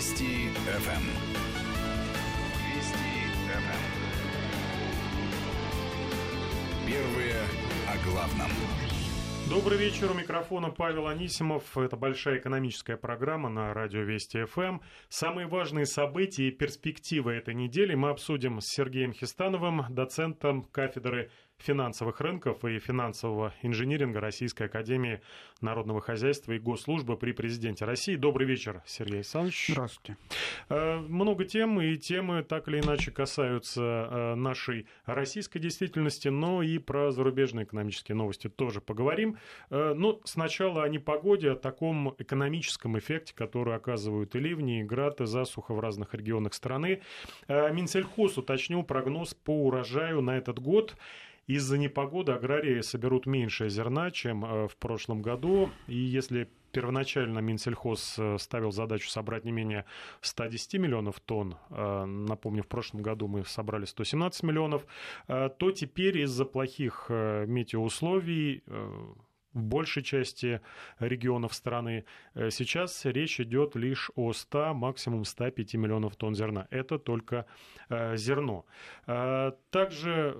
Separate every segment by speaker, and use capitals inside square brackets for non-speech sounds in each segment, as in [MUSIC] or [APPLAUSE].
Speaker 1: Вести ФМ. Вести ФМ. Первые о главном.
Speaker 2: Добрый вечер. У микрофона Павел Анисимов. Это большая экономическая программа на радио Вести ФМ. Самые важные события и перспективы этой недели мы обсудим с Сергеем Хестановым, доцентом кафедры финансовых рынков и финансового инжиниринга Российской Академии Народного Хозяйства и Госслужбы при Президенте России. Добрый вечер, Сергей Александрович.
Speaker 3: Здравствуйте.
Speaker 2: Э, много тем, и темы так или иначе касаются э, нашей российской действительности, но и про зарубежные экономические новости тоже поговорим. Э, но сначала о непогоде, о таком экономическом эффекте, который оказывают и ливни, и град, и засуха в разных регионах страны. Минсельхоз уточнил прогноз по урожаю на этот год. Из-за непогоды аграрии соберут меньше зерна, чем э, в прошлом году. И если первоначально Минсельхоз э, ставил задачу собрать не менее 110 миллионов тонн, э, напомню, в прошлом году мы собрали 117 миллионов, то теперь из-за плохих метеоусловий в большей части регионов страны. Э, сейчас речь идет лишь о 100, максимум 105 миллионов тонн зерна. Это только э, зерно. Э, также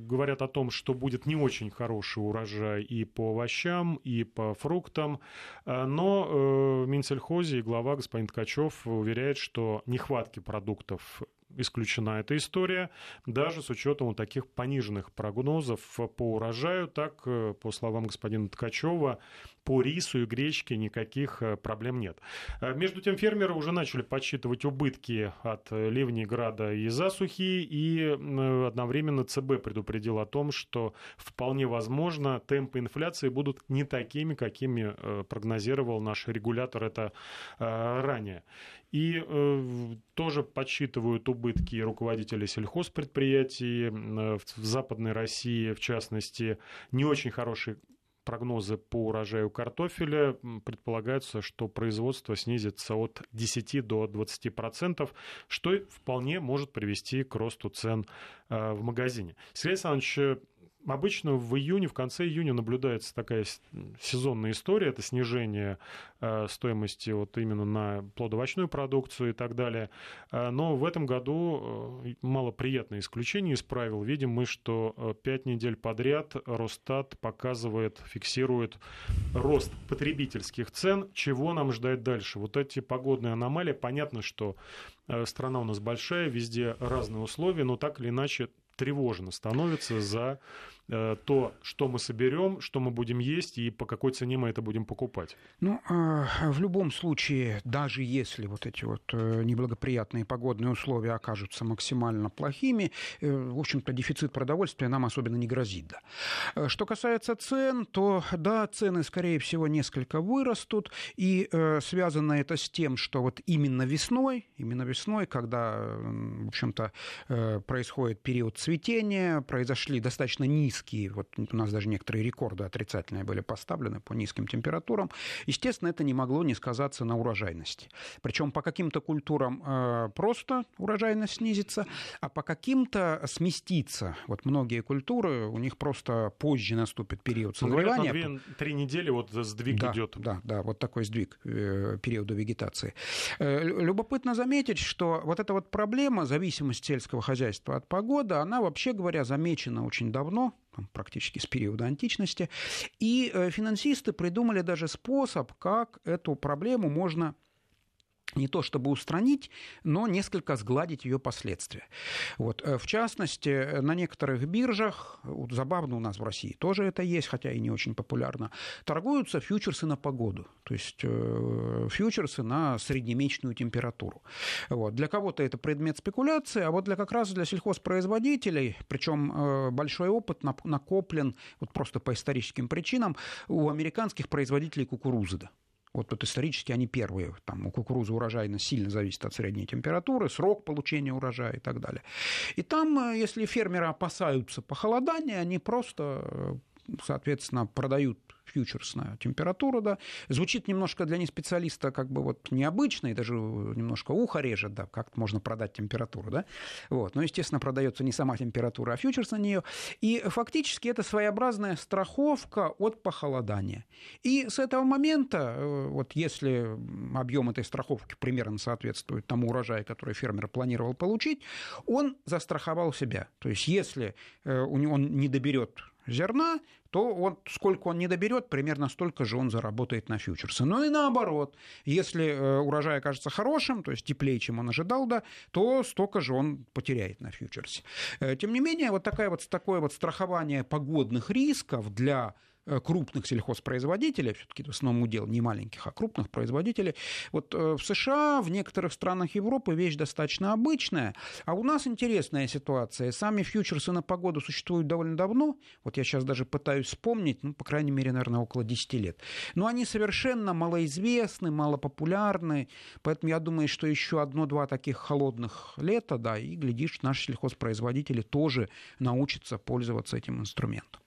Speaker 2: говорят о том, что будет не очень хороший урожай и по овощам, и по фруктам. Но Минсельхозе и глава господин Ткачев уверяет, что нехватки продуктов исключена эта история, даже с учетом вот таких пониженных прогнозов по урожаю. Так, э, по словам господина Ткачева, по рису и гречке никаких э, проблем нет. Э, между тем, фермеры уже начали подсчитывать убытки от ливней, града и засухи, и одновременно ЦБ предупредил о том, что вполне возможно темпы инфляции будут не такими, какими прогнозировал наш регулятор это ранее. И э, тоже подсчитывают убытки руководители сельхозпредприятий э, в Западной России, в частности, не очень хорошие прогнозы по урожаю картофеля. Предполагается, что производство снизится от 10 до 20%, что вполне может привести к росту цен э, в магазине. Сергей Александрович, Обычно в июне, в конце июня наблюдается такая сезонная история, это снижение э, стоимости вот именно на плодовочную продукцию и так далее. Э, но в этом году э, малоприятное исключение из правил. Видим мы, что пять недель подряд Росстат показывает, фиксирует рост потребительских цен. Чего нам ждать дальше? Вот эти погодные аномалии, понятно, что страна у нас большая, везде разные условия, но так или иначе тревожно становится за то, что мы соберем, что мы будем есть и по какой цене мы это будем покупать.
Speaker 3: Ну, а, в любом случае, даже если вот эти вот э, неблагоприятные погодные условия окажутся максимально плохими, э, в общем-то, дефицит продовольствия нам особенно не грозит. Да. Что касается цен, то да, цены, скорее всего, несколько вырастут, и связано это с тем, что вот именно весной, именно весной, когда, в общем-то, происходит период цветения, произошли достаточно низкие низкие, вот у нас даже некоторые рекорды отрицательные были поставлены по низким температурам, естественно, это не могло не сказаться на урожайности. Причем по каким-то культурам э, просто урожайность снизится, а по каким-то сместится. Вот многие культуры, у них просто позже наступит период созревания.
Speaker 2: Говорят, на три недели вот сдвиг
Speaker 3: да,
Speaker 2: идет.
Speaker 3: Да, да, вот такой сдвиг э, периода вегетации. Э, любопытно заметить, что вот эта вот проблема, зависимость сельского хозяйства от погоды, она, вообще говоря, замечена очень давно, практически с периода античности. И э, финансисты придумали даже способ, как эту проблему можно не то чтобы устранить, но несколько сгладить ее последствия. Вот. Э, в частности, на некоторых биржах, вот забавно у нас в России тоже это есть, хотя и не очень популярно, торгуются фьючерсы на погоду, то есть э, фьючерсы на среднемесячную температуру. Вот. Для кого-то это предмет спекуляции, а вот для как раз для сельхозпроизводителей, причем э, большой опыт накоплен вот просто по историческим причинам у американских производителей кукурузы. Вот, вот исторически они первые. Там, у кукурузы урожайность сильно зависит от средней температуры, срок получения урожая и так далее. И там, э, если фермеры опасаются похолодания, они просто э, соответственно, продают фьючерсная температура, да. Звучит немножко для неспециалиста как бы вот необычно, и даже немножко ухо режет, да, как можно продать температуру, да. Вот. Но, естественно, продается не сама температура, а фьючерс на нее. И фактически это своеобразная страховка от похолодания. И с этого момента, э, вот если объем этой страховки примерно соответствует тому урожаю, который фермер планировал получить, он застраховал себя. То есть если э, он не доберет зерна, то он, сколько он не доберет, примерно столько же он заработает на фьючерсы. Ну и наоборот, если э, урожай окажется хорошим, то есть теплее, чем он ожидал, да, то столько же он потеряет на фьючерсе. Э, тем не менее, вот, такая вот такое вот страхование погодных рисков для крупных сельхозпроизводителей, все-таки в основном удел не маленьких, а крупных производителей. Вот э, в США, в некоторых странах Европы вещь достаточно обычная, а у нас интересная ситуация. Сами фьючерсы на погоду существуют довольно давно, вот я сейчас даже пытаюсь вспомнить, ну, по крайней мере, наверное, около 10 лет. Но они совершенно малоизвестны, малопопулярны, поэтому я думаю, что еще одно-два таких холодных лета, да, и, глядишь, наши сельхозпроизводители тоже научатся пользоваться этим инструментом.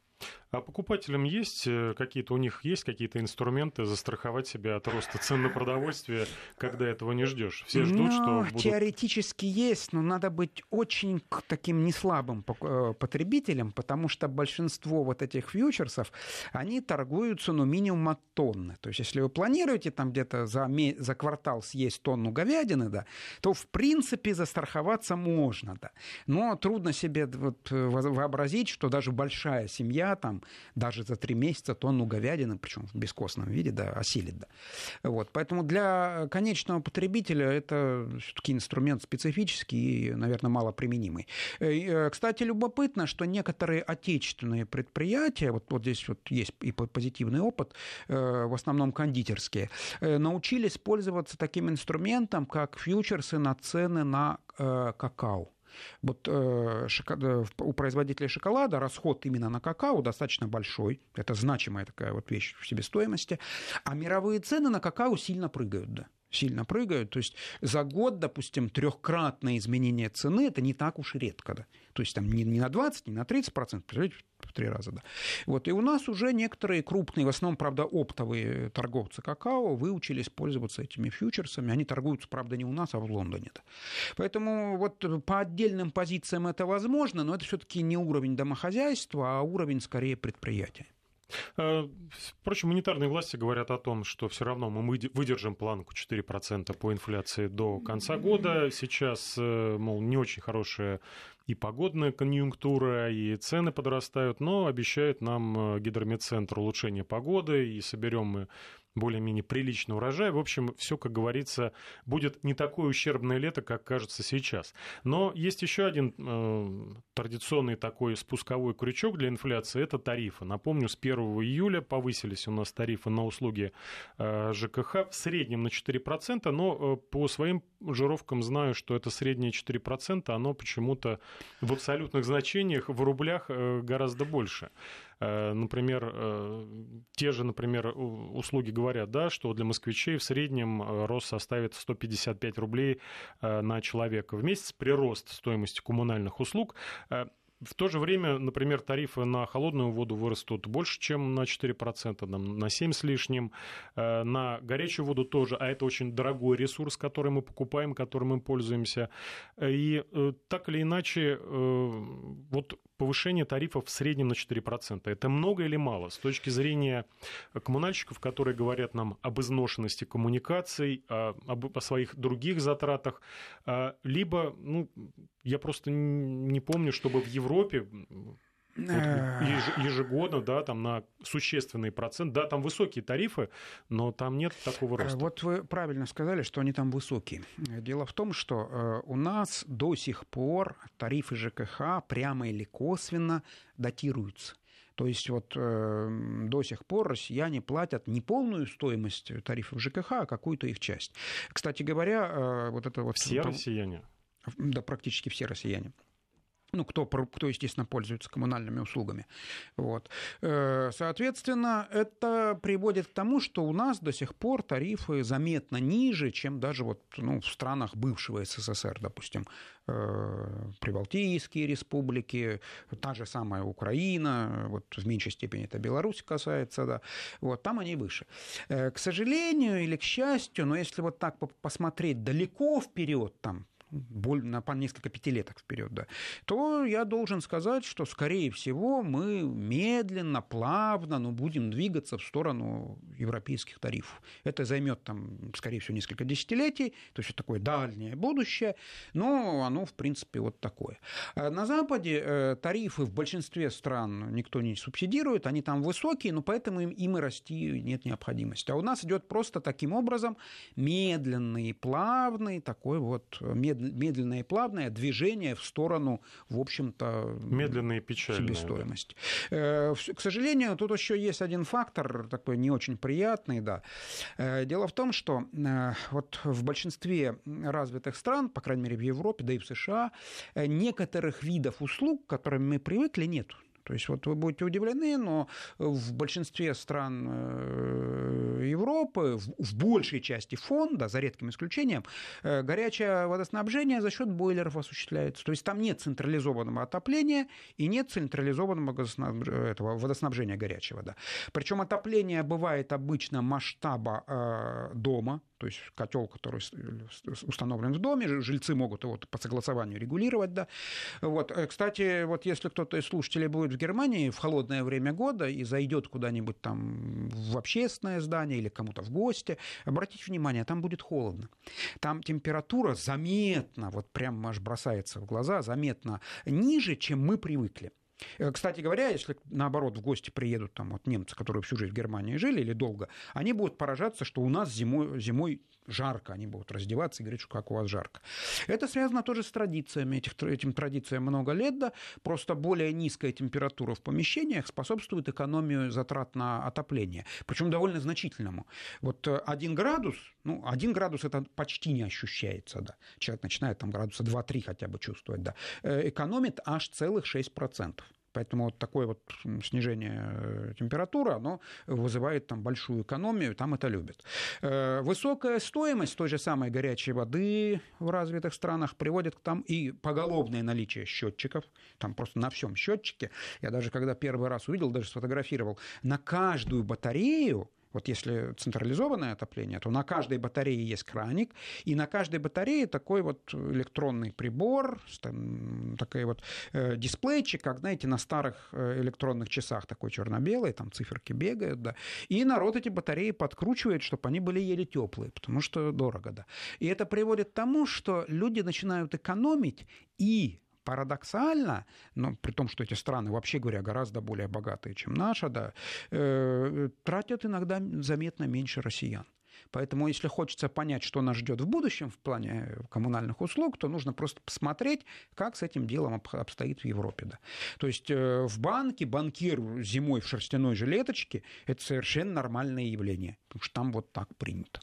Speaker 2: А покупателям есть э, какие-то, у них есть какие-то инструменты застраховать себя от роста цен на продовольствие, когда этого не ждешь? Все ждут,
Speaker 3: но,
Speaker 2: что ну, будут...
Speaker 3: Теоретически есть, но надо быть очень таким неслабым э, потребителем, потому что большинство вот этих фьючерсов, они торгуются, ну, минимум от тонны. То есть, если вы планируете там где-то за, за квартал съесть тонну говядины, да, то, в принципе, застраховаться можно, да. Но трудно себе вот э, вообразить, что даже большая семья там даже за три месяца тонну говядины, причем в бескостном виде, да, осилит. Да. Вот. Поэтому для конечного потребителя это все-таки инструмент специфический и, наверное, малоприменимый. Э, э, кстати, любопытно, что некоторые отечественные предприятия, вот, вот здесь вот есть и позитивный опыт, э, в основном кондитерские, научились пользоваться таким инструментом, как фьючерсы на цены на какао. Вот э, э у производителя шоколада расход именно на какао достаточно большой. Это значимая такая вот вещь в себестоимости. А мировые цены на какао сильно прыгают, да сильно прыгают. То есть за год, допустим, трехкратное изменение цены это не так уж и редко. Да? То есть там не, не на 20, не на 30 процентов, представляете, в три раза. Да. Вот, и у нас уже некоторые крупные, в основном, правда, оптовые торговцы какао выучились пользоваться этими фьючерсами. Они торгуются, правда, не у нас, а в Лондоне. Да. Поэтому вот по отдельным позициям это возможно, но это все-таки не уровень домохозяйства, а уровень скорее предприятия.
Speaker 2: Э, впрочем, монетарные власти говорят о том, что все равно мы выдержим планку 4% по инфляции до конца года. Сейчас, э, мол, не очень хорошая и погодная конъюнктура, и цены подрастают, но обещают нам э, гидромедцентр улучшение погоды, и соберем мы более-менее приличный урожай. В общем, все, как говорится, будет не такое ущербное лето, как кажется сейчас. Но есть еще один э, традиционный такой спусковой крючок для инфляции – это тарифы. Напомню, с 1 июля повысились у нас тарифы на услуги э, ЖКХ в среднем на 4%, но э, по своим жировкам знаю, что это среднее 4%, оно почему-то в абсолютных значениях в рублях э, гораздо больше. Э, например, э, те же, например, услуги говорят, да, что для москвичей в среднем э, рост составит 155 рублей на человека в месяц, прирост стоимости коммунальных услуг в то же время, например, тарифы на холодную воду вырастут больше, чем на 4%, там, на 7 с лишним. На горячую воду тоже, а это очень дорогой ресурс, который мы покупаем, которым мы пользуемся. И так или иначе, вот повышение тарифов в среднем на 4%. Это много или мало с точки зрения коммунальщиков, которые говорят нам об изношенности коммуникаций, о, об, о своих других затратах, а, либо, ну, я просто не помню, чтобы в Европе вот ежегодно, да, там на существенный процент. Да, там высокие тарифы, но там нет такого роста.
Speaker 3: Вот вы правильно сказали, что они там высокие. Дело в том, что э, у нас до сих пор тарифы ЖКХ прямо или косвенно датируются. То есть вот э, до сих пор россияне платят не полную стоимость тарифов ЖКХ, а какую-то их часть. Кстати говоря, э, вот это вот...
Speaker 2: Все россияне?
Speaker 3: Да, практически все россияне. Ну, кто, кто, естественно, пользуется коммунальными услугами. Вот. Э, соответственно, это приводит к тому, что у нас до сих пор тарифы заметно ниже, чем даже вот, ну, в странах бывшего СССР, допустим, э, Прибалтийские республики, та же самая Украина, вот в меньшей степени это Беларусь касается, да, вот, там они выше. Э, к сожалению или к счастью, но если вот так посмотреть далеко вперед, там, на несколько пятилеток вперед, да, то я должен сказать, что, скорее всего, мы медленно, плавно, но будем двигаться в сторону европейских тарифов. Это займет, там, скорее всего, несколько десятилетий, то есть это такое дальнее будущее, но оно, в принципе, вот такое. А на Западе э, тарифы в большинстве стран никто не субсидирует, они там высокие, но поэтому им, им и расти нет необходимости. А у нас идет просто таким образом медленный, плавный, такой вот медленный медленное и плавное движение в сторону, в общем-то,
Speaker 2: медленные печальные,
Speaker 3: себестоимости. Да. Э, к сожалению, тут еще есть один фактор, такой не очень приятный, да. Э, дело в том, что э, вот в большинстве развитых стран, по крайней мере в Европе, да и в США, некоторых видов услуг, к которым мы привыкли, нет. То есть вот вы будете удивлены, но в большинстве стран э, Европы, в большей части фонда, за редким исключением, э, горячее водоснабжение за счет бойлеров осуществляется. То есть там нет централизованного отопления и нет централизованного этого водоснабжения горячего. Да. Причем отопление бывает обычно масштаба э, дома, то есть котел, который установлен в доме, жильцы могут его по согласованию регулировать, да. Вот. Э, кстати, вот если кто-то из слушателей будет в Германии в холодное время года и зайдет куда-нибудь там в общественное здание или кому-то в гости, обратите внимание, там будет холодно. Там температура заметно, вот прям аж бросается в глаза, заметно ниже, чем мы привыкли. Э, кстати говоря, если наоборот в гости приедут там вот немцы, которые всю жизнь в Германии жили или долго, они будут поражаться, что у нас зимой, зимой жарко, они будут раздеваться и говорить, что как у вас жарко. Это связано тоже с традициями, этих, этим традициям много лет, да, просто более низкая температура в помещениях способствует экономию затрат на отопление, причем довольно значительному. Вот э, один градус, ну, один градус это почти не ощущается, да, человек начинает там градуса 2-3 хотя бы чувствовать, да, э, экономит аж целых 6%. Поэтому вот такое вот снижение э, температуры, оно вызывает там большую экономию, там это любят. Э, высокая стоимость той же самой горячей воды в развитых странах приводит к там и поголовное наличие счетчиков, там просто на всем счетчике. Я даже когда первый раз увидел, даже сфотографировал, на каждую батарею вот если централизованное отопление, то на каждой батарее есть краник, и на каждой батарее такой вот электронный прибор, там, такой вот э, дисплейчик, как, знаете, на старых э, электронных часах такой черно-белый, там циферки бегают, да. И народ эти батареи подкручивает, чтобы они были еле теплые, потому что дорого, да. И это приводит к тому, что люди начинают экономить и парадоксально, но при том, что эти страны, вообще говоря, гораздо более богатые, чем наша, да, э, тратят иногда заметно меньше россиян. Поэтому, если хочется понять, что нас ждет в будущем в плане коммунальных услуг, то нужно просто посмотреть, как с этим делом обстоит в Европе. Да. То есть э, в банке банкир зимой в шерстяной жилеточке – это совершенно нормальное явление, потому что там вот так принято.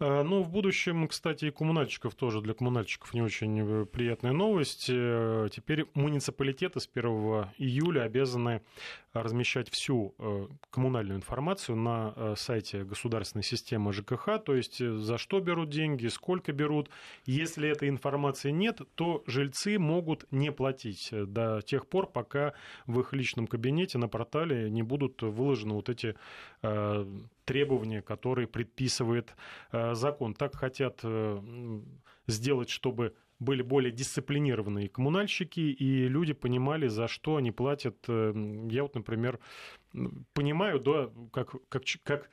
Speaker 2: Э, ну, в будущем, кстати, и коммунальщиков тоже, для коммунальщиков не очень э, приятная новость. Э, теперь муниципалитеты с 1 июля обязаны размещать всю коммунальную информацию на сайте государственной системы ЖКХ, то есть за что берут деньги, сколько берут. Если этой информации нет, то жильцы могут не платить до тех пор, пока в их личном кабинете на портале не будут выложены вот эти требования, которые предписывает э, закон. Так хотят э, сделать, чтобы были более дисциплинированные коммунальщики, и люди понимали, за что они платят. Э, я вот, например, понимаю, да, как, как, как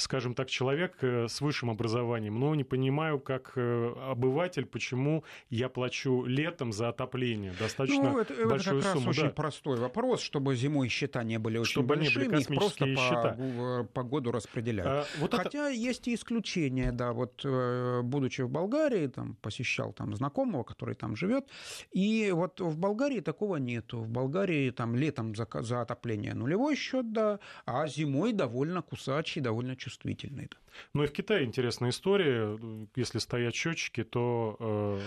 Speaker 2: скажем так, человек э, с высшим образованием, но не понимаю, как э, обыватель, почему я плачу летом за отопление достаточно ну, это, большую
Speaker 3: это как
Speaker 2: сумму.
Speaker 3: Раз да. очень простой вопрос, чтобы зимой счета не были очень чтобы большими, были их просто счета. по, по году распределяют. А, вот Хотя это... есть и исключения, да, вот э, будучи в Болгарии, там посещал там знакомого, который там живет, и вот в Болгарии такого нету. В Болгарии там летом за, за отопление нулевой счет, да, а зимой довольно кусачий, довольно чувствительный чувствительный.
Speaker 2: Ну и в Китае интересная история. Если стоят счетчики, то...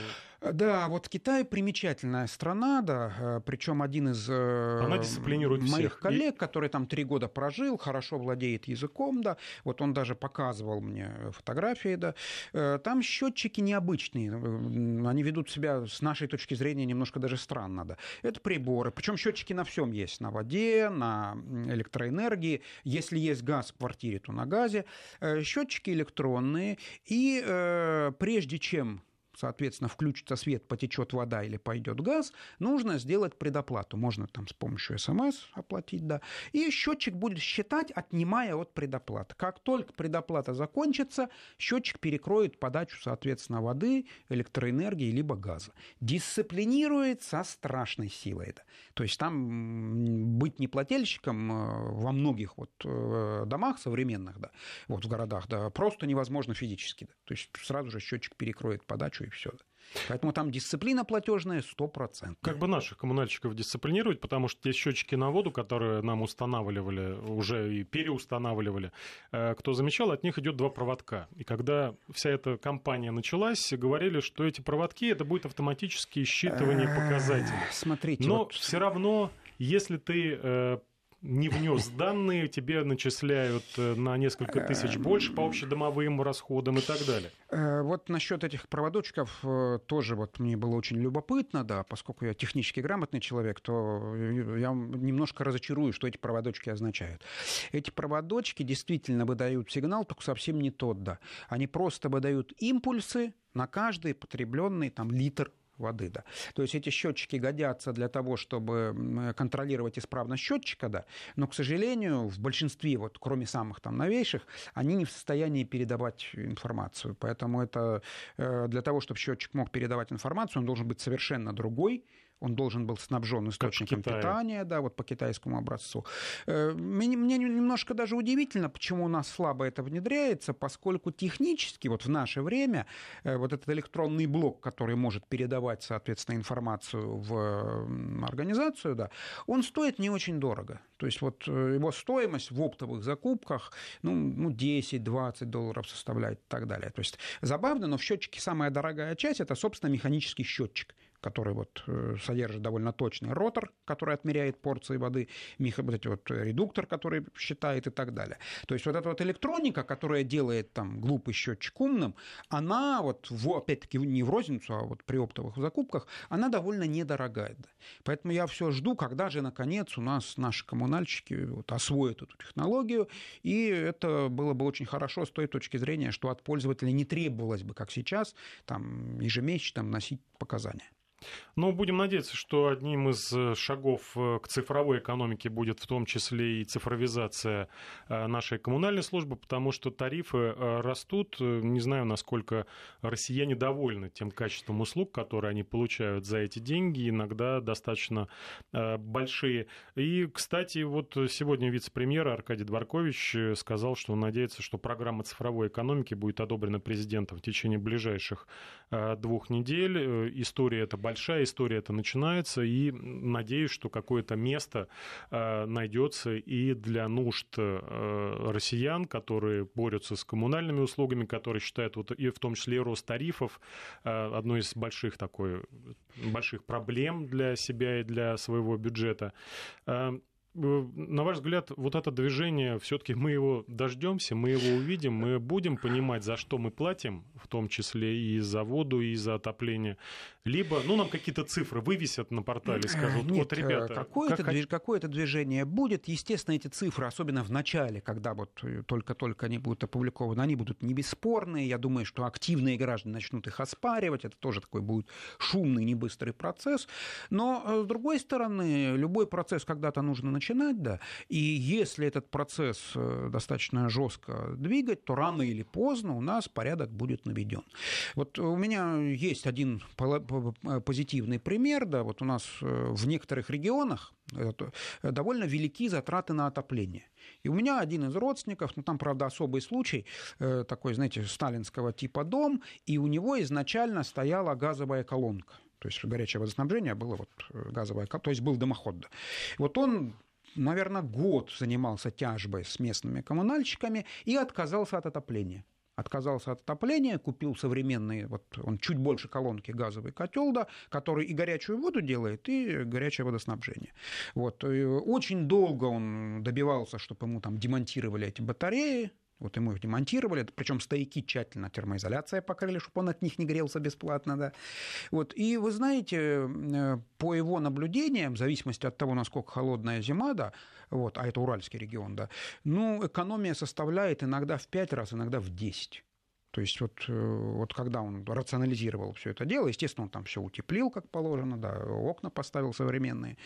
Speaker 3: Э... Да, вот Китай примечательная страна, да, э, причем один из э,
Speaker 2: Она дисциплинирует
Speaker 3: моих
Speaker 2: всех.
Speaker 3: коллег, и... который там три года прожил, хорошо владеет языком, да, вот он даже показывал мне фотографии, да, э, там счетчики необычные, они ведут себя с нашей точки зрения немножко даже странно, да. Это приборы, причем счетчики на всем есть, на воде, на электроэнергии, если есть газ в квартире, то на газе. Счетчики электронные, и э, прежде чем соответственно, включится свет, потечет вода или пойдет газ, нужно сделать предоплату. Можно там с помощью смс оплатить, да. И счетчик будет считать, отнимая от предоплаты. Как только предоплата закончится, счетчик перекроет подачу, соответственно, воды, электроэнергии либо газа. Дисциплинирует со страшной силой это. То есть там быть неплательщиком э, во многих вот э, домах современных, да, вот в городах, да, просто невозможно физически. Да. То есть сразу же счетчик перекроет подачу и все. Поэтому там дисциплина платежная 100%.
Speaker 2: Как бы наших коммунальщиков дисциплинировать, потому что те счетчики на воду, которые нам устанавливали, уже и переустанавливали, э, кто замечал, от них идет два проводка. И когда вся эта кампания началась, говорили, что эти проводки это будет автоматические считывание показателей.
Speaker 3: Смотрите.
Speaker 2: Но вот... все равно, если ты э, не внес данные, тебе начисляют э, на несколько тысяч больше по общедомовым расходам и так далее.
Speaker 3: Э, вот насчет этих проводочков э, тоже вот мне было очень любопытно, да, поскольку я технически грамотный человек, то я немножко разочарую, что эти проводочки означают. Эти проводочки действительно выдают сигнал, только совсем не тот, да. Они просто выдают импульсы на каждый потребленный там литр воды, да. То есть эти счетчики годятся для того, чтобы контролировать исправность счетчика, да, но, к сожалению, в большинстве, вот, кроме самых там новейших, они не в состоянии передавать информацию. Поэтому это э, для того, чтобы счетчик мог передавать информацию, он должен быть совершенно другой, он должен был снабжен источником питания, да, вот по китайскому образцу. Э, мне, мне немножко даже удивительно, почему у нас слабо это внедряется, поскольку технически вот в наше время э, вот этот электронный блок, который может передавать, соответственно, информацию в организацию, да, он стоит не очень дорого. То есть вот э, его стоимость в оптовых закупках ну, ну 10-20 долларов составляет и так далее. То есть забавно, но в счетчике самая дорогая часть это, собственно, механический счетчик который вот э, содержит довольно точный ротор, который отмеряет порции воды, вот эти вот редуктор, который считает и так далее. То есть вот эта вот электроника, которая делает там глупый счетчик умным, она вот, в, опять-таки, не в розницу, а вот при оптовых закупках, она довольно недорогая. Поэтому я все жду, когда же, наконец, у нас наши коммунальщики вот, освоят эту технологию, и это было бы очень хорошо с той точки зрения, что от пользователя не требовалось бы, как сейчас, там, ежемесячно носить показания.
Speaker 2: Но будем надеяться, что одним из э, шагов э, к цифровой экономике будет в том числе и цифровизация э, нашей коммунальной службы, потому что тарифы растут. Не знаю, насколько россияне довольны тем качеством услуг, которые они получают за эти деньги, иногда достаточно большие. И, кстати, вот сегодня вице-премьер Аркадий Дворкович сказал, что он надеется, что программа цифровой экономики будет одобрена президентом в течение ближайших двух недель. История эта большая большая история это начинается, и надеюсь, что какое-то место э, найдется и для нужд э, россиян, которые борются с коммунальными услугами, которые считают, вот, и в том числе рост тарифов, э, одной из больших такой, больших проблем для себя и для своего бюджета. Э, на ваш взгляд, вот это движение, все-таки мы его дождемся, мы его увидим, мы будем понимать, за что мы платим, в том числе и за воду, и за отопление. Либо, ну, нам какие-то цифры вывесят на портале, скажут,
Speaker 3: Нет,
Speaker 2: вот, ребята...
Speaker 3: Какое-то, как... какое-то движение будет. Естественно, эти цифры, особенно в начале, когда вот э, только-только они будут опубликованы, они будут не бесспорные. Я думаю, что активные граждане начнут их оспаривать. Это тоже такой будет шумный, не быстрый процесс. Но, э, с другой стороны, любой процесс когда-то нужно начать начинать, да, и если этот процесс э, достаточно жестко двигать, то рано или поздно у нас порядок будет наведен. Вот у меня есть один позитивный пример, да, вот у нас э, в некоторых регионах довольно велики затраты на отопление. И у меня один из родственников, ну там, правда, особый случай, э, такой, знаете, сталинского типа дом, и у него изначально стояла газовая колонка. То есть горячее водоснабжение было вот газовое, то есть был дымоход. Вот он наверное, год занимался тяжбой с местными коммунальщиками и отказался от отопления отказался от отопления, купил современный, вот он чуть больше колонки газовый котел, да, который и горячую воду делает, и горячее водоснабжение. Вот. И очень долго он добивался, чтобы ему там демонтировали эти батареи, вот ему их демонтировали, причем стояки тщательно термоизоляция покрыли, чтобы он от них не грелся бесплатно. Да. Вот. И вы знаете, э, по его наблюдениям, в зависимости от того, насколько холодная зима, да, вот, а это Уральский регион, да, ну, экономия составляет иногда в 5 раз, иногда в 10. То есть вот, э, вот когда он рационализировал все это дело, естественно, он там все утеплил, как положено, да, окна поставил современные.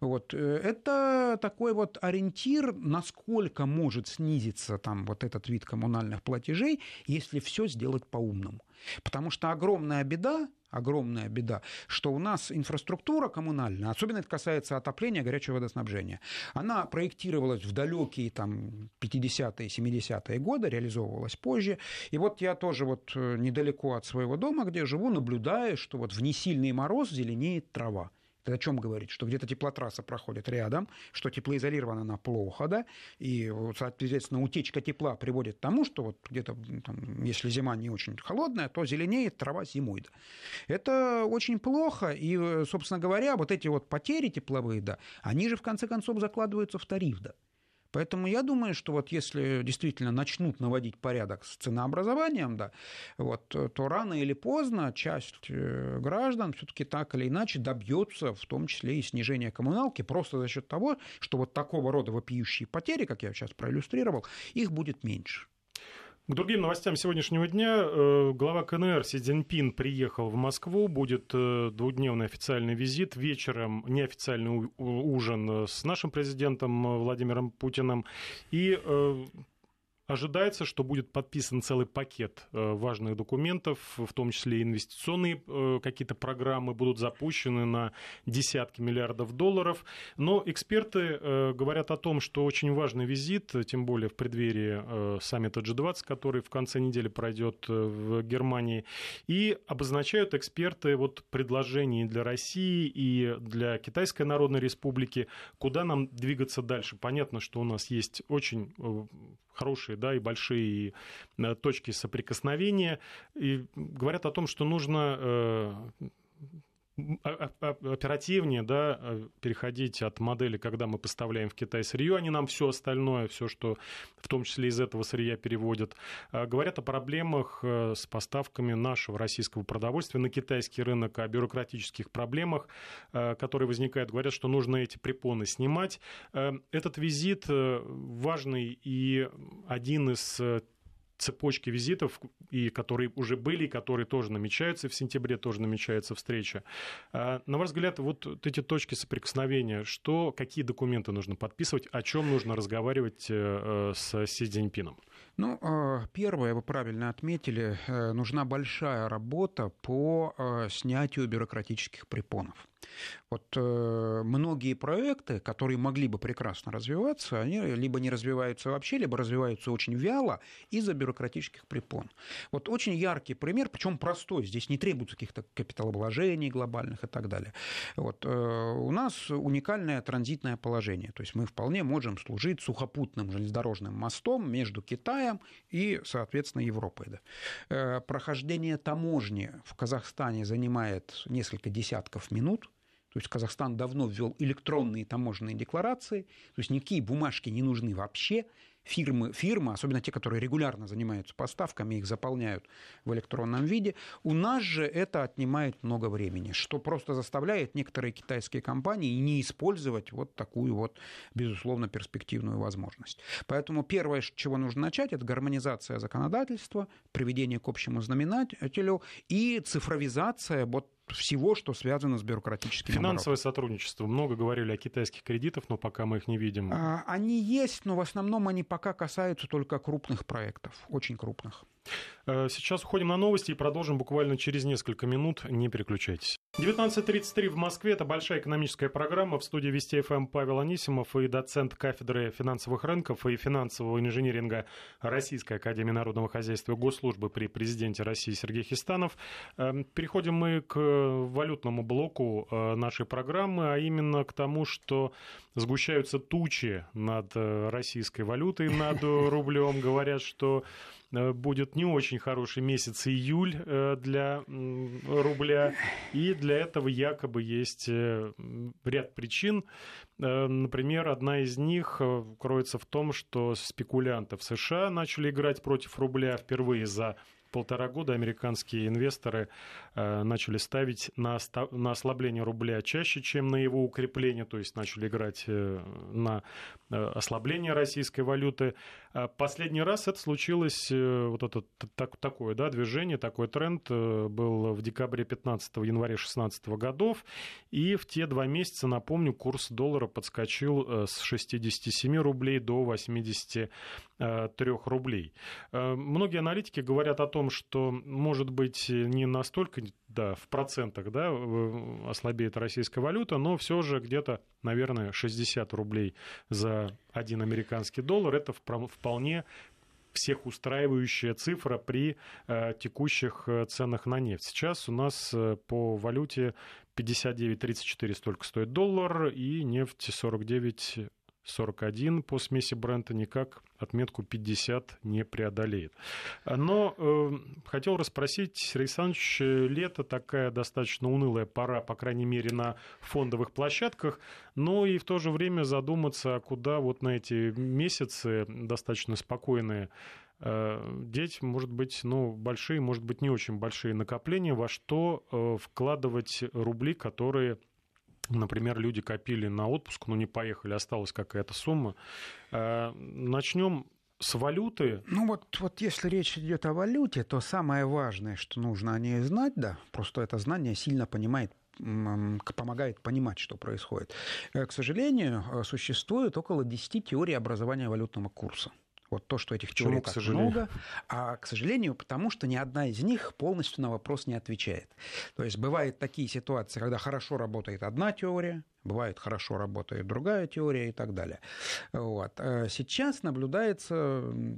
Speaker 3: Вот, э, это такой вот ориентир, насколько может снизиться там вот этот вид коммунальных платежей, если все сделать по-умному. Потому что огромная беда огромная беда, что у нас инфраструктура коммунальная, особенно это касается отопления, горячего водоснабжения, она проектировалась в далекие там 50-е, 70-е годы, реализовывалась позже. И вот я тоже вот э, недалеко от своего дома, где живу, наблюдаю, что вот в несильный мороз зеленеет трава. Это о чем говорит? Что где-то теплотрасса проходит рядом, что теплоизолирована она плохо, да, и, соответственно, утечка тепла приводит к тому, что вот где-то, там, если зима не очень холодная, то зеленеет трава зимой. Да. Это очень плохо, и, собственно говоря, вот эти вот потери тепловые, да, они же в конце концов закладываются в тариф, да. Поэтому я думаю, что вот если действительно начнут наводить порядок с ценообразованием, да, вот, то рано или поздно часть э, граждан все-таки так или иначе добьется, в том числе и снижения коммуналки, просто за счет того, что вот такого рода вопиющие потери, как я сейчас проиллюстрировал, их будет меньше.
Speaker 2: К другим новостям сегодняшнего дня. Э, глава КНР Си Цзиньпин приехал в Москву. Будет э, двухдневный официальный визит. Вечером неофициальный ужин с нашим президентом э, Владимиром Путиным. И Ожидается, что будет подписан целый пакет э, важных документов, в том числе инвестиционные э, какие-то программы будут запущены на десятки миллиардов долларов. Но эксперты э, говорят о том, что очень важный визит, тем более в преддверии саммита G20, который в конце недели пройдет в Германии, и обозначают эксперты вот предложения для России и для Китайской Народной Республики, куда нам двигаться дальше. Понятно, что у нас есть очень хорошие да, и большие э, точки соприкосновения. И говорят о том, что нужно э, оперативнее да, э, переходить от модели, когда мы поставляем в Китай сырье, они нам все остальное, все, что в том числе из этого сырья переводят. А говорят о проблемах э, с поставками нашего российского продовольствия на китайский рынок, о бюрократических проблемах, э, которые возникают. Говорят, что нужно эти препоны снимать. Этот визит важный и один из цепочки визитов, и которые уже были, и которые тоже намечаются, в сентябре тоже намечается встреча. А, на ваш взгляд, вот эти точки соприкосновения, что, какие документы нужно подписывать, о чем нужно разговаривать э, э, с Си Цзиньпином?
Speaker 3: Ну, а, первое, вы правильно отметили, э, нужна большая работа по снятию бюрократических препонов. Вот э, многие проекты, которые могли бы прекрасно развиваться, они либо не развиваются вообще, либо развиваются очень вяло из-за бюрократических препон. Вот очень яркий пример, причем простой, здесь не требуется каких-то капиталовложений глобальных и так далее. Вот, э, у нас уникальное транзитное положение, то есть мы вполне можем служить сухопутным железнодорожным мостом между Китаем и, соответственно, Европой. Да. Э, прохождение таможни в Казахстане занимает несколько десятков минут, то есть Казахстан давно ввел электронные таможенные декларации, то есть никакие бумажки не нужны вообще. Фирмы, фирмы, особенно те, которые регулярно занимаются поставками, их заполняют в электронном виде. У нас же это отнимает много времени, что просто заставляет некоторые китайские компании не использовать вот такую вот, безусловно, перспективную возможность. Поэтому первое, с чего нужно начать, это гармонизация законодательства, приведение к общему знаменателю и цифровизация вот всего, что связано с бюрократическим
Speaker 2: Финансовое оборотом. сотрудничество. Много говорили о китайских кредитах, но пока мы их не видим.
Speaker 3: А, они есть, но в основном они пока касаются только крупных проектов, очень крупных.
Speaker 2: Э, сейчас уходим на новости и продолжим буквально через несколько минут. Не переключайтесь. 19.33 в Москве. Это большая экономическая программа. В студии Вести ФМ Павел Анисимов и доцент кафедры финансовых рынков и финансового инжиниринга Российской Академии Народного Хозяйства Госслужбы при президенте России Сергей Хистанов. Эм, переходим мы к валютному блоку нашей программы, а именно к тому, что сгущаются тучи над российской валютой, над [LAUGHS] рублем. Говорят, что будет не очень хороший месяц июль для рубля, и для этого якобы есть ряд причин. Например, одна из них кроется в том, что спекулянты в США начали играть против рубля впервые за полтора года американские инвесторы э, начали ставить на, на ослабление рубля чаще, чем на его укрепление, то есть начали играть э, на э, ослабление российской валюты. А последний раз это случилось, вот это так, такое да, движение, такой тренд был в декабре 15 января 16 годов, и в те два месяца, напомню, курс доллара подскочил с 67 рублей до 83 рублей. Многие аналитики говорят о том, том, что, может быть, не настолько да, в процентах да, ослабеет российская валюта, но все же где-то, наверное, 60 рублей за один американский доллар. Это вполне всех устраивающая цифра при э, текущих э, ценах на нефть. Сейчас у нас э, по валюте 59.34 столько стоит доллар, и нефть 49 41 по смеси Брента никак отметку 50 не преодолеет. Но э, хотел расспросить, Сергей Александрович, лето такая достаточно унылая пора, по крайней мере, на фондовых площадках, но и в то же время задуматься, куда вот на эти месяцы достаточно спокойные э, деть, может быть, ну, большие, может быть, не очень большие накопления, во что э, вкладывать рубли, которые Например, люди копили на отпуск, но не поехали, осталась какая-то сумма. Э, Начнем с валюты.
Speaker 3: Ну вот, вот если речь идет о валюте, то самое важное, что нужно о ней знать, да, просто это знание сильно понимает помогает понимать, что происходит. Э, к сожалению, э, существует около 10 теорий образования валютного курса. Вот то, что этих теорий так много, а, к сожалению, потому что ни одна из них полностью на вопрос не отвечает. То есть бывают такие ситуации, когда хорошо работает одна теория, Бывает, хорошо работает другая теория и так далее. Вот. Э, сейчас наблюдается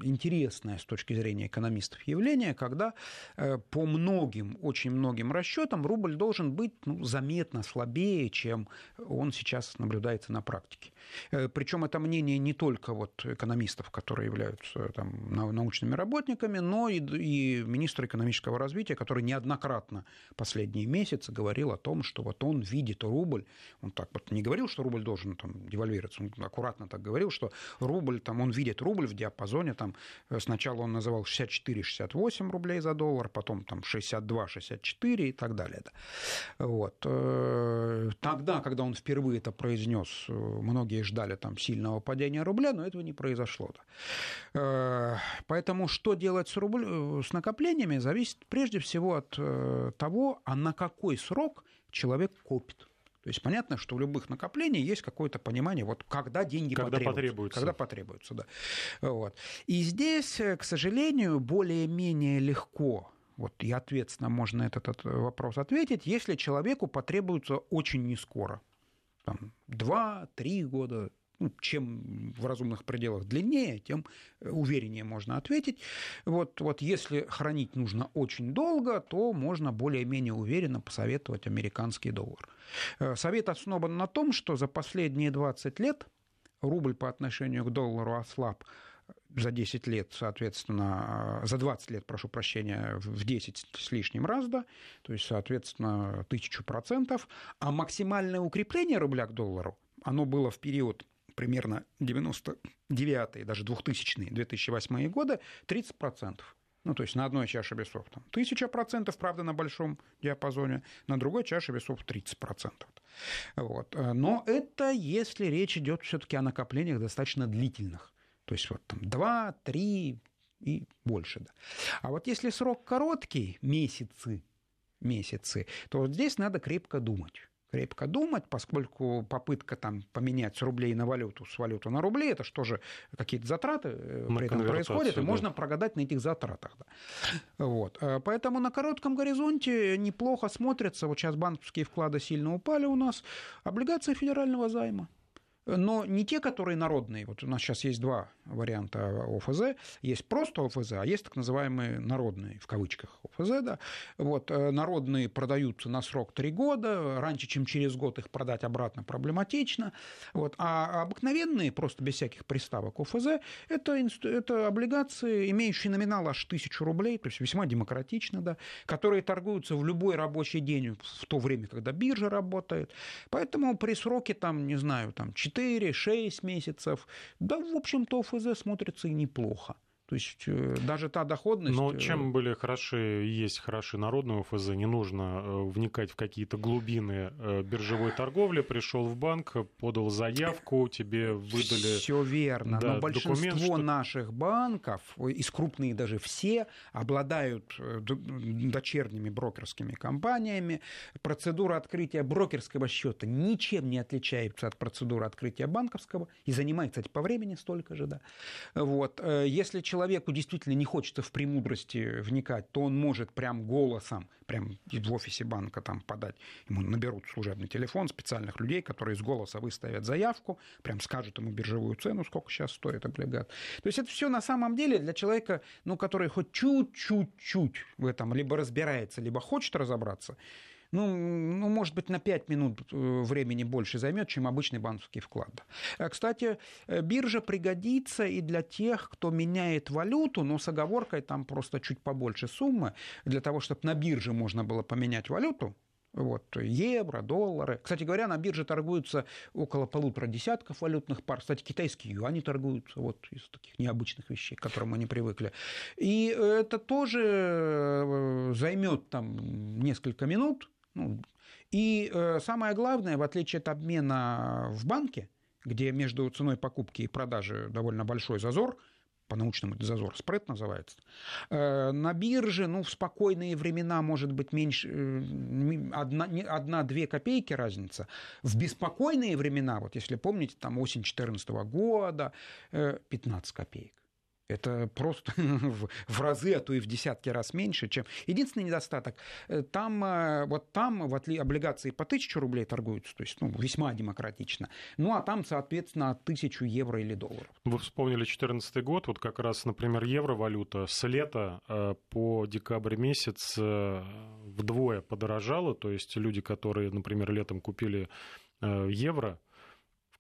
Speaker 3: интересное с точки зрения экономистов явление, когда э, по многим, очень многим расчетам рубль должен быть ну, заметно слабее, чем он сейчас наблюдается на практике. Э, Причем это мнение не только вот экономистов, которые являются там, научными работниками, но и, и министр экономического развития, который неоднократно последние месяцы говорил о том, что вот он видит рубль, он так вот не говорил, что рубль должен там, девальвироваться, он аккуратно так говорил, что рубль, там, он видит рубль в диапазоне, там, э, сначала он называл 64-68 рублей за доллар, потом там 62-64 и так далее. Да. Вот. Э, тогда, когда он впервые это произнес, э, многие ждали там сильного падения рубля, но этого не произошло. Да. Поэтому что делать с, рубль, с накоплениями, зависит прежде всего от того, а на какой срок человек копит. То есть понятно, что у любых накоплений есть какое-то понимание, вот когда деньги
Speaker 2: когда потребуются. потребуются.
Speaker 3: Когда потребуются, да. Вот. И здесь, э, к сожалению, более-менее легко вот и ответственно можно этот, этот вопрос ответить, если человеку потребуется очень не скоро. Там, 2-3 года, ну, чем в разумных пределах длиннее, тем э, увереннее можно ответить. Вот, вот если хранить нужно очень долго, то можно более-менее уверенно посоветовать американский доллар. Э, совет основан на том, что за последние 20 лет рубль по отношению к доллару ослаб за 10 лет, соответственно, э, за 20 лет, прошу прощения, в 10 с лишним раз, да, то есть, соответственно, тысячу процентов, а максимальное укрепление рубля к доллару, оно было в период примерно 99-е, даже 2000-е, 2008 годы 30%. Ну, то есть на одной чаше весов там, 1000%, правда, на большом диапазоне, на другой чаше весов 30%. Вот. Но это если речь идет все-таки о накоплениях достаточно длительных. То есть вот там 2, 3 и больше. Да. А вот если срок короткий, месяцы, месяцы, то вот здесь надо крепко думать крепко думать, поскольку попытка там поменять с рублей на валюту, с валюты на рубли, это что же какие-то затраты э, на при этом происходят, и да. можно прогадать на этих затратах. Да. Вот. Э, поэтому на коротком горизонте неплохо смотрятся, вот сейчас банковские вклады сильно упали у нас, облигации федерального займа. Но не те, которые народные. Вот у нас сейчас есть два варианта ОФЗ. Есть просто ОФЗ, а есть так называемые народные, в кавычках, ОФЗ. Да. Вот, э, народные продаются на срок 3 года. Раньше, чем через год их продать обратно проблематично. Вот. А обыкновенные, просто без всяких приставок ОФЗ, это, это облигации, имеющие номинал аж 1000 рублей, то есть весьма демократично, да, которые торгуются в любой рабочий день в то время, когда биржа работает. Поэтому при сроке, там, не знаю, там, 4-6 месяцев, да, в общем-то, ОФЗ смотрится и неплохо. То есть э, даже та доходность...
Speaker 2: Но э, чем были хороши, есть хороши народные ОФЗ, не нужно э, вникать в какие-то глубины биржевой торговли. Пришел в банк, подал заявку, тебе выдали...
Speaker 3: Все верно, да, но большинство документ, что... наших банков, из крупные даже все, обладают дочерними брокерскими компаниями. Процедура открытия брокерского счета ничем не отличается от процедуры открытия банковского и занимает, кстати, по времени столько же. Да. Вот. Если человек человеку действительно не хочется в премудрости вникать, то он может прям голосом, прям в офисе банка там подать, ему наберут служебный телефон специальных людей, которые из голоса выставят заявку, прям скажут ему биржевую цену, сколько сейчас стоит облигат. То есть это все на самом деле для человека, ну, который хоть чуть-чуть-чуть в этом либо разбирается, либо хочет разобраться, ну, ну, может быть, на 5 минут э, времени больше займет, чем обычный банковский вклад. Э, кстати, э, биржа пригодится и для тех, кто меняет валюту, но с оговоркой там просто чуть побольше суммы, для того, чтобы на бирже можно было поменять валюту, вот, евро, доллары. Кстати говоря, на бирже торгуются около полутора десятков валютных пар. Кстати, китайские юани торгуются вот из таких необычных вещей, к которым мы не привыкли. И это тоже займет там несколько минут, ну, и э, самое главное, в отличие от обмена в банке, где между ценой покупки и продажи довольно большой зазор, по-научному это зазор, спред называется. Э, на бирже, ну, в спокойные времена может быть меньше, э, одна-две копейки разница. В беспокойные времена, вот если помните, там осень 2014 года, 15 копеек. Это просто [LAUGHS] в разы, а то и в десятки раз меньше, чем... Единственный недостаток, э, там, э, вот там в облигации по 1000 рублей торгуются, то есть ну, весьма демократично. Ну, а там, соответственно, от 1000 евро или долларов.
Speaker 2: Вы вспомнили 2014 год, вот как раз, например, евровалюта с лета э, по декабрь месяц вдвое подорожала, то есть люди, которые, например, летом купили евро,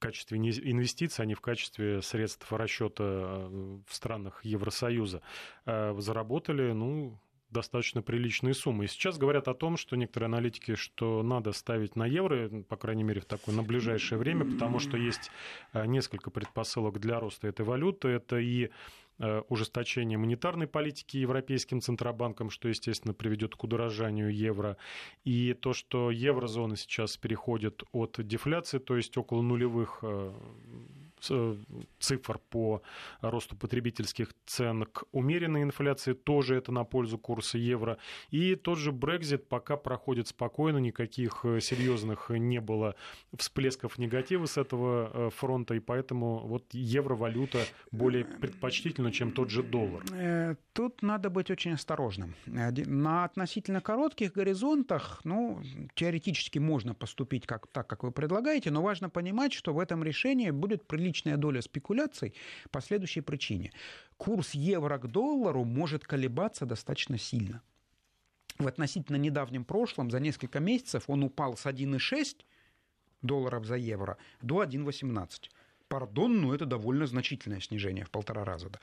Speaker 2: качестве инвестиций, а не в качестве средств расчета э, в странах Евросоюза, э, заработали, ну, достаточно приличные суммы. И сейчас говорят о том, что некоторые аналитики, что надо ставить на евро, по крайней мере, в такое на ближайшее время, потому что есть э, несколько предпосылок для роста этой валюты. Это и ужесточение монетарной политики Европейским Центробанком, что, естественно, приведет к удорожанию евро, и то, что еврозона сейчас переходит от дефляции, то есть около нулевых э, Э, цифр по росту потребительских цен к умеренной инфляции, тоже это на пользу курса евро. И тот же Brexit пока проходит спокойно, никаких э, серьезных не было всплесков негатива с этого э, фронта, и поэтому вот евровалюта более предпочтительна, чем тот же доллар.
Speaker 3: Тут надо быть очень осторожным. На относительно коротких горизонтах, ну, теоретически можно поступить как, так, как вы предлагаете, но важно понимать, что в этом решении будет приличная доля спекуляций по следующей причине. Курс евро к доллару может колебаться достаточно сильно. В относительно недавнем прошлом, за несколько месяцев, он упал с 1,6 долларов за евро до 1,18 пардон, но это довольно значительное снижение в полтора раза. Да.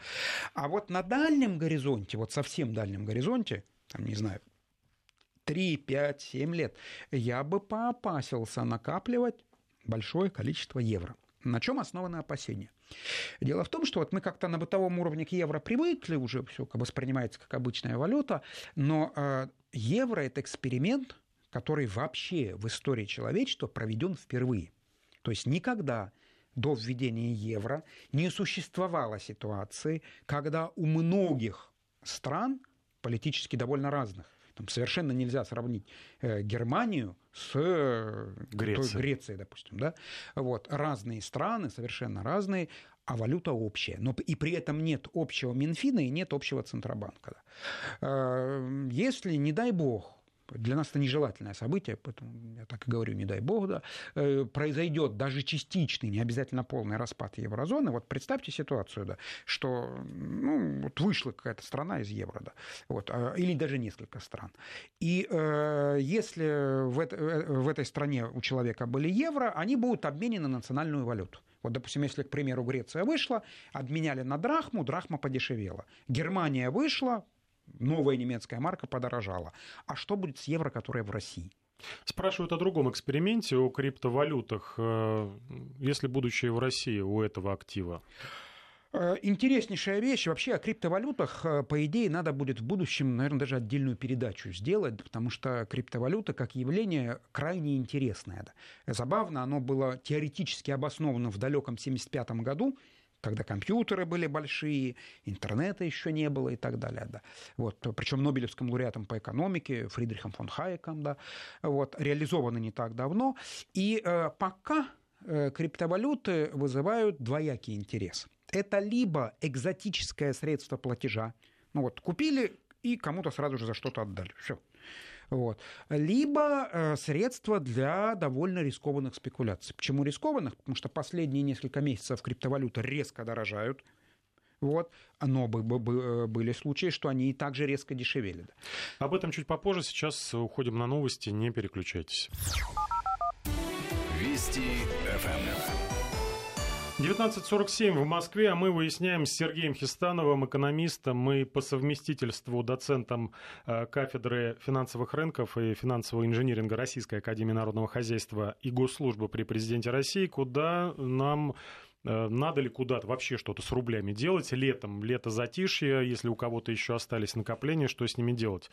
Speaker 3: А вот на дальнем горизонте, вот совсем дальнем горизонте, там, не знаю, 3, 5, 7 лет, я бы поопасился накапливать большое количество евро. На чем основаны опасения? Дело в том, что вот мы как-то на бытовом уровне к евро привыкли, уже все воспринимается как обычная валюта, но э, евро – это эксперимент, который вообще в истории человечества проведен впервые. То есть никогда до введения евро не существовало ситуации, когда у многих стран, политически довольно разных, там совершенно нельзя сравнить э, Германию с э, Грецией, той, Грецией допустим. Да? Вот. Разные страны, совершенно разные, а валюта общая. Но и при этом нет общего Минфина и нет общего Центробанка. Э, если, не дай бог, для нас это нежелательное событие, поэтому я так и говорю, не дай бог, да, э, произойдет даже частичный, не обязательно полный распад еврозоны. Вот представьте ситуацию, да, что ну, вот вышла какая-то страна из евро, да, вот, а, или даже несколько стран. И э, если в, это, э, в этой стране у человека были евро, они будут обменены на национальную валюту. Вот, допустим, если, к примеру, Греция вышла, обменяли на драхму, драхма подешевела. Германия вышла, новая немецкая марка подорожала. А что будет с евро, которое в России?
Speaker 2: Спрашивают о другом эксперименте, о криптовалютах. Э, если будущее в России у этого актива?
Speaker 3: Э, интереснейшая вещь. Вообще о криптовалютах, э, по идее, надо будет в будущем, наверное, даже отдельную передачу сделать, потому что криптовалюта как явление крайне интересное. Забавно, оно было теоретически обосновано в далеком 1975 году, когда компьютеры были большие, интернета еще не было и так далее. Да. Вот, причем Нобелевским лауреатом по экономике Фридрихом фон Хайеком, да, вот, реализовано не так давно. И э, пока э, криптовалюты вызывают двоякий интерес – это либо экзотическое средство платежа, ну вот купили и кому-то сразу же за что-то отдали, все. Вот. Либо э, средства для довольно рискованных спекуляций. Почему рискованных? Потому что последние несколько месяцев криптовалюты резко дорожают. Вот. Но были случаи, что они и также резко дешевели.
Speaker 2: Об этом чуть попозже. Сейчас уходим на новости. Не переключайтесь.
Speaker 1: Вести ФМ.
Speaker 2: 19.47 в Москве, а мы выясняем с Сергеем Хистановым, экономистом и по совместительству доцентом э, кафедры финансовых рынков и финансового инжиниринга Российской Академии Народного Хозяйства и Госслужбы при Президенте России, куда нам надо ли куда-то вообще что-то с рублями делать летом, лето затишье, если у кого-то еще остались накопления, что с ними делать?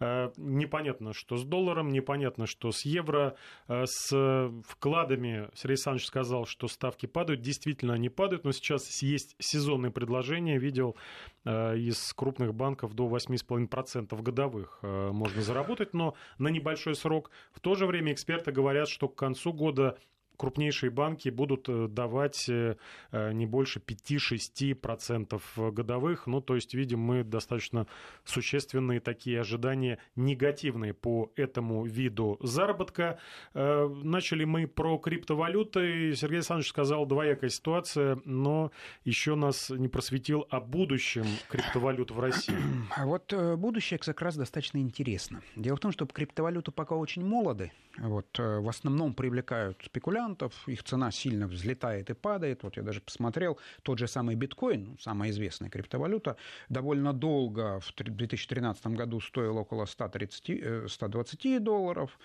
Speaker 2: Э, непонятно, что с долларом, непонятно, что с евро, э, с вкладами. Сергей Александрович сказал, что ставки падают, действительно они падают, но сейчас есть сезонные предложения, видел из крупных банков до 8,5% годовых можно заработать, но на небольшой срок. В то же время эксперты говорят, что к концу года крупнейшие банки будут э, давать э, э, не больше 5-6% годовых. Ну, то есть, видим мы достаточно существенные такие ожидания негативные по этому виду заработка. Начали мы про криптовалюты. Сергей Александрович сказал, двоякая ситуация, но еще нас не просветил о будущем криптовалют в России. [CLEARS THROAT]
Speaker 3: А вот будущее как раз достаточно интересно. Дело в том, что криптовалюты пока очень молоды. Вот, в основном привлекают спекулянты, вариантов, их цена сильно взлетает и падает. Вот я даже посмотрел, тот же самый биткоин, ну, самая известная криптовалюта, довольно долго, в 2013 году стоил около 130, 120 э, долларов,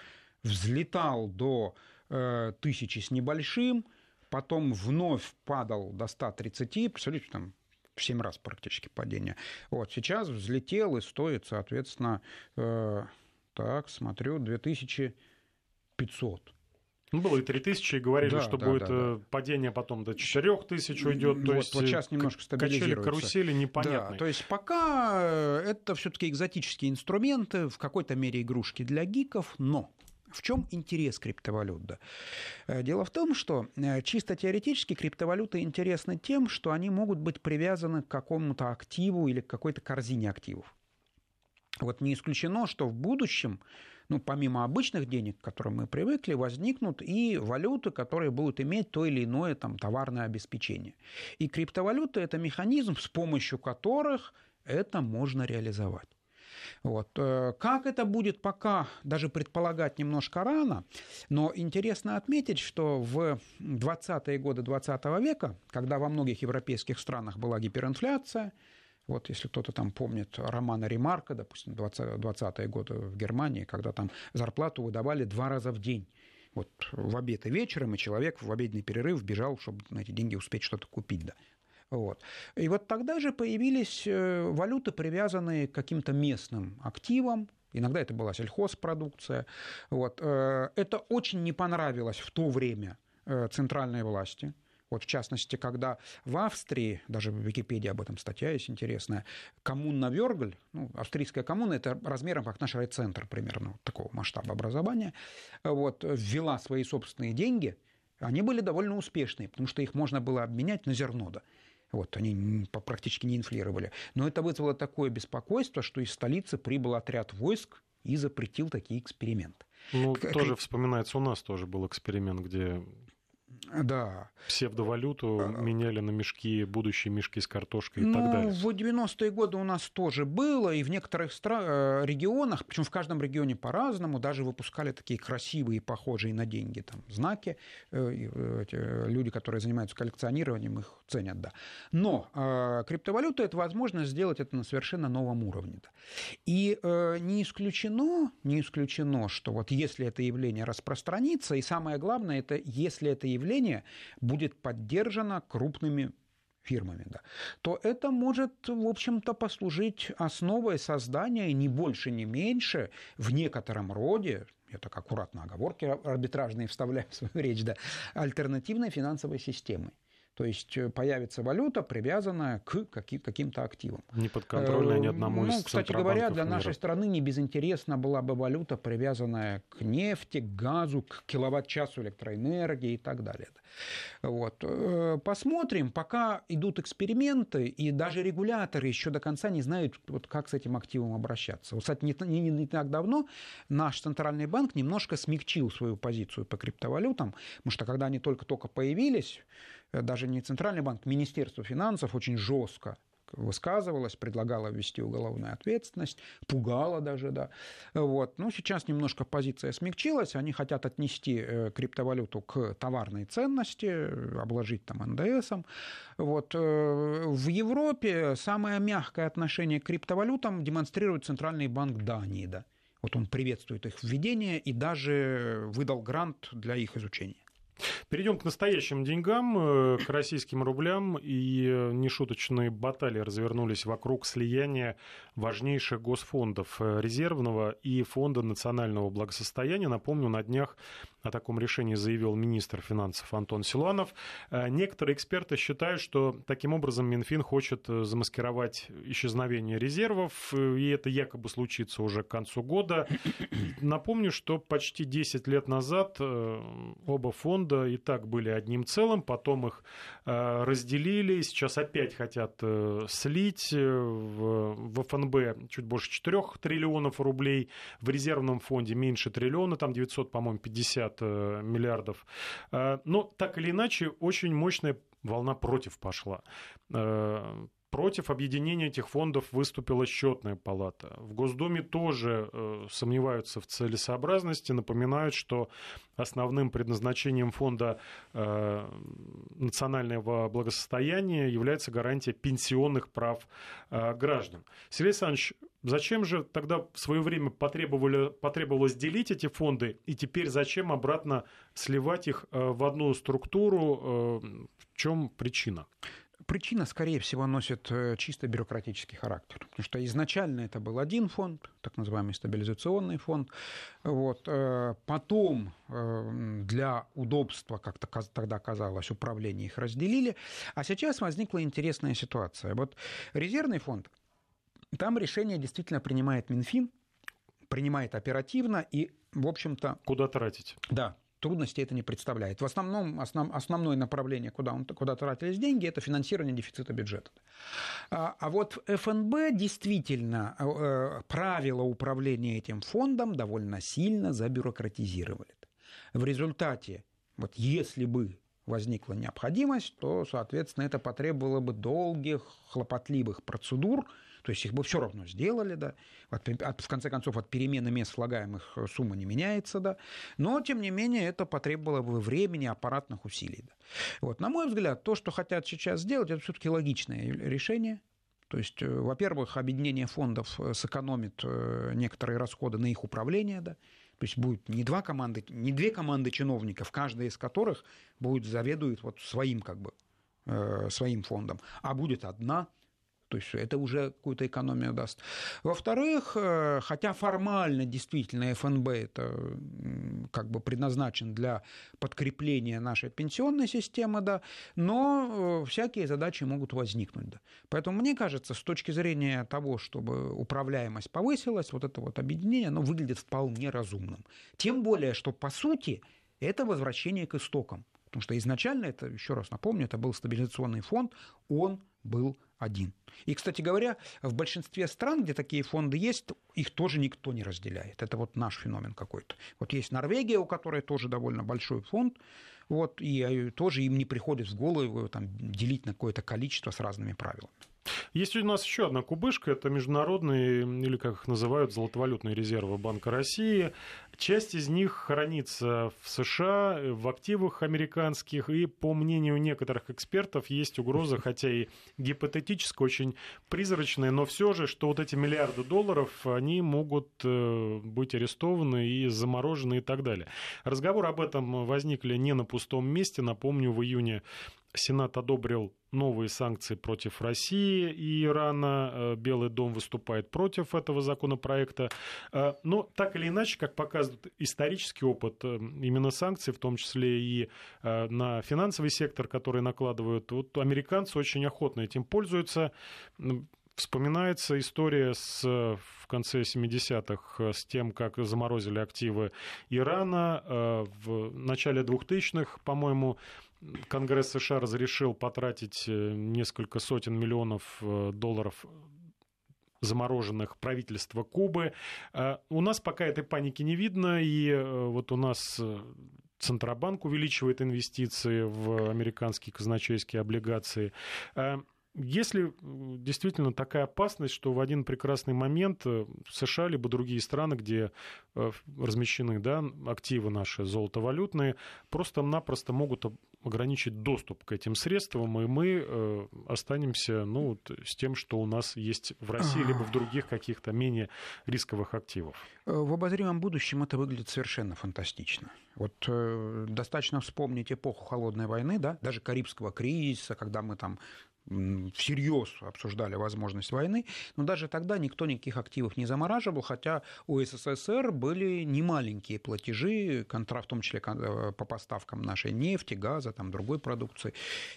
Speaker 3: взлетал до э, тысячи с небольшим, потом вновь падал до 130, представляете, там в 7 раз практически падение. Вот, сейчас взлетел и стоит, соответственно, э, так, смотрю, 2500.
Speaker 2: Ну, было и 3000, и говорили, да, что да, будет да, да. падение потом до 4000 уйдет. То
Speaker 3: вот,
Speaker 2: есть
Speaker 3: вот сейчас немножко стабилизируется.
Speaker 2: Качели, карусели непонятные.
Speaker 3: Да, то есть пока э, это все-таки экзотические инструменты, в какой-то мере игрушки для гиков, но в чем интерес криптовалют? Да? Э, дело в том, что э, чисто теоретически криптовалюты интересны тем, что они могут быть привязаны к какому-то активу или к какой-то корзине активов. Вот не исключено, что в будущем ну, помимо обычных денег, к которым мы привыкли, возникнут и валюты, которые будут иметь то или иное там, товарное обеспечение. И криптовалюта – это механизм, с помощью которых это можно реализовать. Вот. Э, как это будет пока, даже предполагать немножко рано, но интересно отметить, что в 20-е годы 20 века, когда во многих европейских странах была гиперинфляция, вот если кто-то там помнит романа Ремарка, допустим, 20, 20-е годы в Германии, когда там зарплату выдавали два раза в день. Вот в обед и вечером, и человек в обеденный перерыв бежал, чтобы на эти деньги успеть что-то купить. Да. Вот. И вот тогда же появились э, валюты, привязанные к каким-то местным активам, Иногда это была сельхозпродукция. Вот. Э, это очень не понравилось в то время э, центральной власти. Вот в частности, когда в Австрии, даже в Википедии об этом статья есть интересная, коммуна Вергль, ну, австрийская коммуна, это размером как наш райцентр примерно вот такого масштаба образования, вот, ввела свои собственные деньги, они были довольно успешные, потому что их можно было обменять на зерно. Да. Вот, они практически не инфлировали. Но это вызвало такое беспокойство, что из столицы прибыл отряд войск и запретил такие эксперименты.
Speaker 2: Ну, тоже вспоминается, у нас тоже был эксперимент, где
Speaker 3: да.
Speaker 2: Псевдовалюту а, меняли на мешки, будущие мешки с картошкой и
Speaker 3: ну,
Speaker 2: так далее.
Speaker 3: В 90-е годы у нас тоже было, и в некоторых стра- э, регионах, причем в каждом регионе по-разному, даже выпускали такие красивые, похожие на деньги там, знаки. Э, люди, которые занимаются коллекционированием, их ценят, да. Но э, криптовалюта – это возможность сделать это на совершенно новом уровне. И э, не исключено, не исключено, что вот если это явление распространится, и самое главное, это если это явление будет поддержано крупными фирмами, да, то это может, в общем-то, послужить основой создания не больше, не меньше в некотором роде, я так аккуратно оговорки арбитражные вставляю в свою речь, да, альтернативной финансовой системы. То есть э, появится валюта, привязанная к каким-то активам.
Speaker 2: Не подконтрольная ни одному
Speaker 3: ну,
Speaker 2: из
Speaker 3: Кстати говоря, для нашей страны не безинтересна была бы валюта, привязанная к нефти, к газу, к киловатт-часу электроэнергии и так далее. Вот. Э, посмотрим, пока идут эксперименты, и даже регуляторы еще до конца не знают, вот как с этим активом обращаться. Вот, кстати, не, не, не так давно наш центральный банк немножко смягчил свою позицию по криптовалютам, потому что когда они только-только появились, Э, даже не Центральный банк, Министерство финансов очень жестко высказывалась, предлагала ввести уголовную ответственность, пугала даже, да. Вот. Ну, сейчас немножко позиция смягчилась, они хотят отнести э, криптовалюту к товарной ценности, обложить там НДСом. Вот. Э, в Европе самое мягкое отношение к криптовалютам демонстрирует Центральный банк Дании, да. Вот он приветствует их введение и даже выдал грант для их изучения.
Speaker 2: Перейдем к настоящим деньгам, э, к российским рублям. И э, нешуточные баталии развернулись вокруг слияния важнейших госфондов э, резервного и фонда национального благосостояния. Напомню, на днях о таком решении заявил министр финансов Антон Силуанов. Некоторые эксперты считают, что таким образом Минфин хочет замаскировать исчезновение резервов, и это якобы случится уже к концу года. Напомню, что почти 10 лет назад оба фонда фонда и так были одним целым, потом их э, разделили, сейчас опять хотят э, слить э, в, ФНБ чуть больше 4 триллионов рублей, в резервном фонде меньше триллиона, там 900, по-моему, 50 миллиардов. Но так или иначе, очень мощная волна против пошла. Против объединения этих фондов выступила счетная палата. В Госдуме тоже э, сомневаются в целесообразности, напоминают, что основным предназначением фонда э, национального благосостояния является гарантия пенсионных прав э, граждан. Сергей Александрович, зачем же тогда в свое время потребовали, потребовалось делить эти фонды, и теперь зачем обратно сливать их э, в одну структуру? Э, в чем причина?
Speaker 3: Причина, скорее всего, носит э, чисто бюрократический характер. Потому что изначально это был один фонд, так называемый стабилизационный фонд. Вот. Э, потом э, для удобства, как -то тогда казалось, управление их разделили. А сейчас возникла интересная ситуация. Вот резервный фонд, там решение действительно принимает Минфин, принимает оперативно и, в общем-то...
Speaker 2: Куда тратить?
Speaker 3: Да, трудностей это не представляет. В основном основ, основное направление, куда, он, куда тратились деньги, это финансирование дефицита бюджета. А, а вот ФНБ действительно э, правила управления этим фондом довольно сильно забюрократизировали. В результате, вот если бы возникла необходимость, то, соответственно, это потребовало бы долгих, хлопотливых процедур, то есть их бы все равно сделали, да. От, от, в конце концов, от перемены мест слагаемых э, сумма не меняется, да. Но, тем не менее, это потребовало бы времени, аппаратных усилий. Да. Вот, на мой взгляд, то, что хотят сейчас сделать, это все-таки логичное решение. То есть, э, во-первых, объединение фондов э, сэкономит некоторые расходы на их управление, да. То есть будет не два команды, не две команды чиновников, каждая из которых будет заведует вот своим как бы своим фондом, а будет одна то есть это уже какую-то экономию даст. Во-вторых, э, хотя формально действительно ФНБ это как бы предназначен для подкрепления нашей пенсионной системы, да, но э, всякие задачи могут возникнуть. Да. Поэтому мне кажется, с точки зрения того, чтобы управляемость повысилась, вот это вот объединение, оно выглядит вполне разумным. Тем более, что по сути это возвращение к истокам. Потому что изначально это, еще раз напомню, это был стабилизационный фонд, он был один. И, кстати говоря, в большинстве стран, где такие фонды есть, их тоже никто не разделяет. Это вот наш феномен какой-то. Вот есть Норвегия, у которой тоже довольно большой фонд, вот, и э, тоже им не приходит в голову там, делить на какое-то количество с разными правилами.
Speaker 2: Есть у нас еще одна кубышка, это международные, или как их называют, золотовалютные резервы Банка России. Часть из них хранится в США, в активах американских, и, по мнению некоторых экспертов, есть угроза, [LAUGHS] хотя и гипотетическая, очень призрачная, но все же, что вот эти миллиарды долларов, они могут э, быть арестованы и заморожены и так далее. Разговор об этом возникли не на пустом месте. Напомню, в июне Сенат одобрил новые санкции против России и Ирана. Э, Белый дом выступает против этого законопроекта. Э, но так или иначе, как показывает исторический опыт, э, именно санкции, в том числе и на финансовый сектор, который накладывают, вот американцы очень охотно этим пользуются. Вспоминается история с, в конце 70-х с тем, как заморозили активы Ирана. В начале 2000-х, по-моему, Конгресс США разрешил потратить э, несколько сотен миллионов э, долларов замороженных правительства Кубы. Э, у нас пока этой паники не видно, и вот у нас Центробанк увеличивает инвестиции в американские казначейские облигации. Если действительно такая опасность, что в один прекрасный момент США либо другие страны, где размещены да, активы наши золотовалютные, просто-напросто могут ограничить доступ к этим средствам, и мы э, останемся ну, с тем, что у нас есть в России, либо в других каких-то менее рисковых активов.
Speaker 3: Э, в обозримом будущем это выглядит совершенно фантастично. Вот э, достаточно вспомнить эпоху холодной войны, да, даже Карибского кризиса, когда мы там всерьез обсуждали возможность войны, но даже тогда никто никаких активов не замораживал, хотя у СССР были немаленькие платежи, контра, в том числе э, по поставкам нашей нефти, газа, там, другой продукции.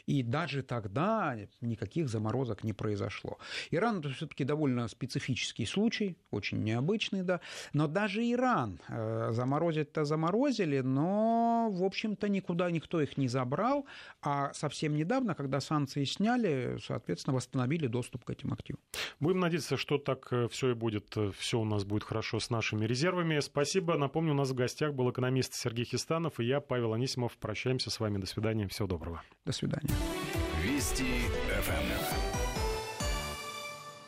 Speaker 3: И даже тогда никаких заморозок не произошло. Иран это все-таки довольно специфический случай, очень необычный, да. Но даже Иран э, заморозить-то заморозили, но, в общем-то, никуда никто их не забрал. А совсем недавно, когда санкции сняли, соответственно, восстановили доступ к этим активам.
Speaker 2: Будем надеяться, что так э, все и будет, э, все у нас будет хорошо с нашими резервами. Спасибо. Напомню, у нас в гостях был экономист Сергей Хистанов и я, Павел Анисимов. Прощаемся с вами. До свидания. Всего доброго.
Speaker 3: До свидания.
Speaker 1: Вести ФМ.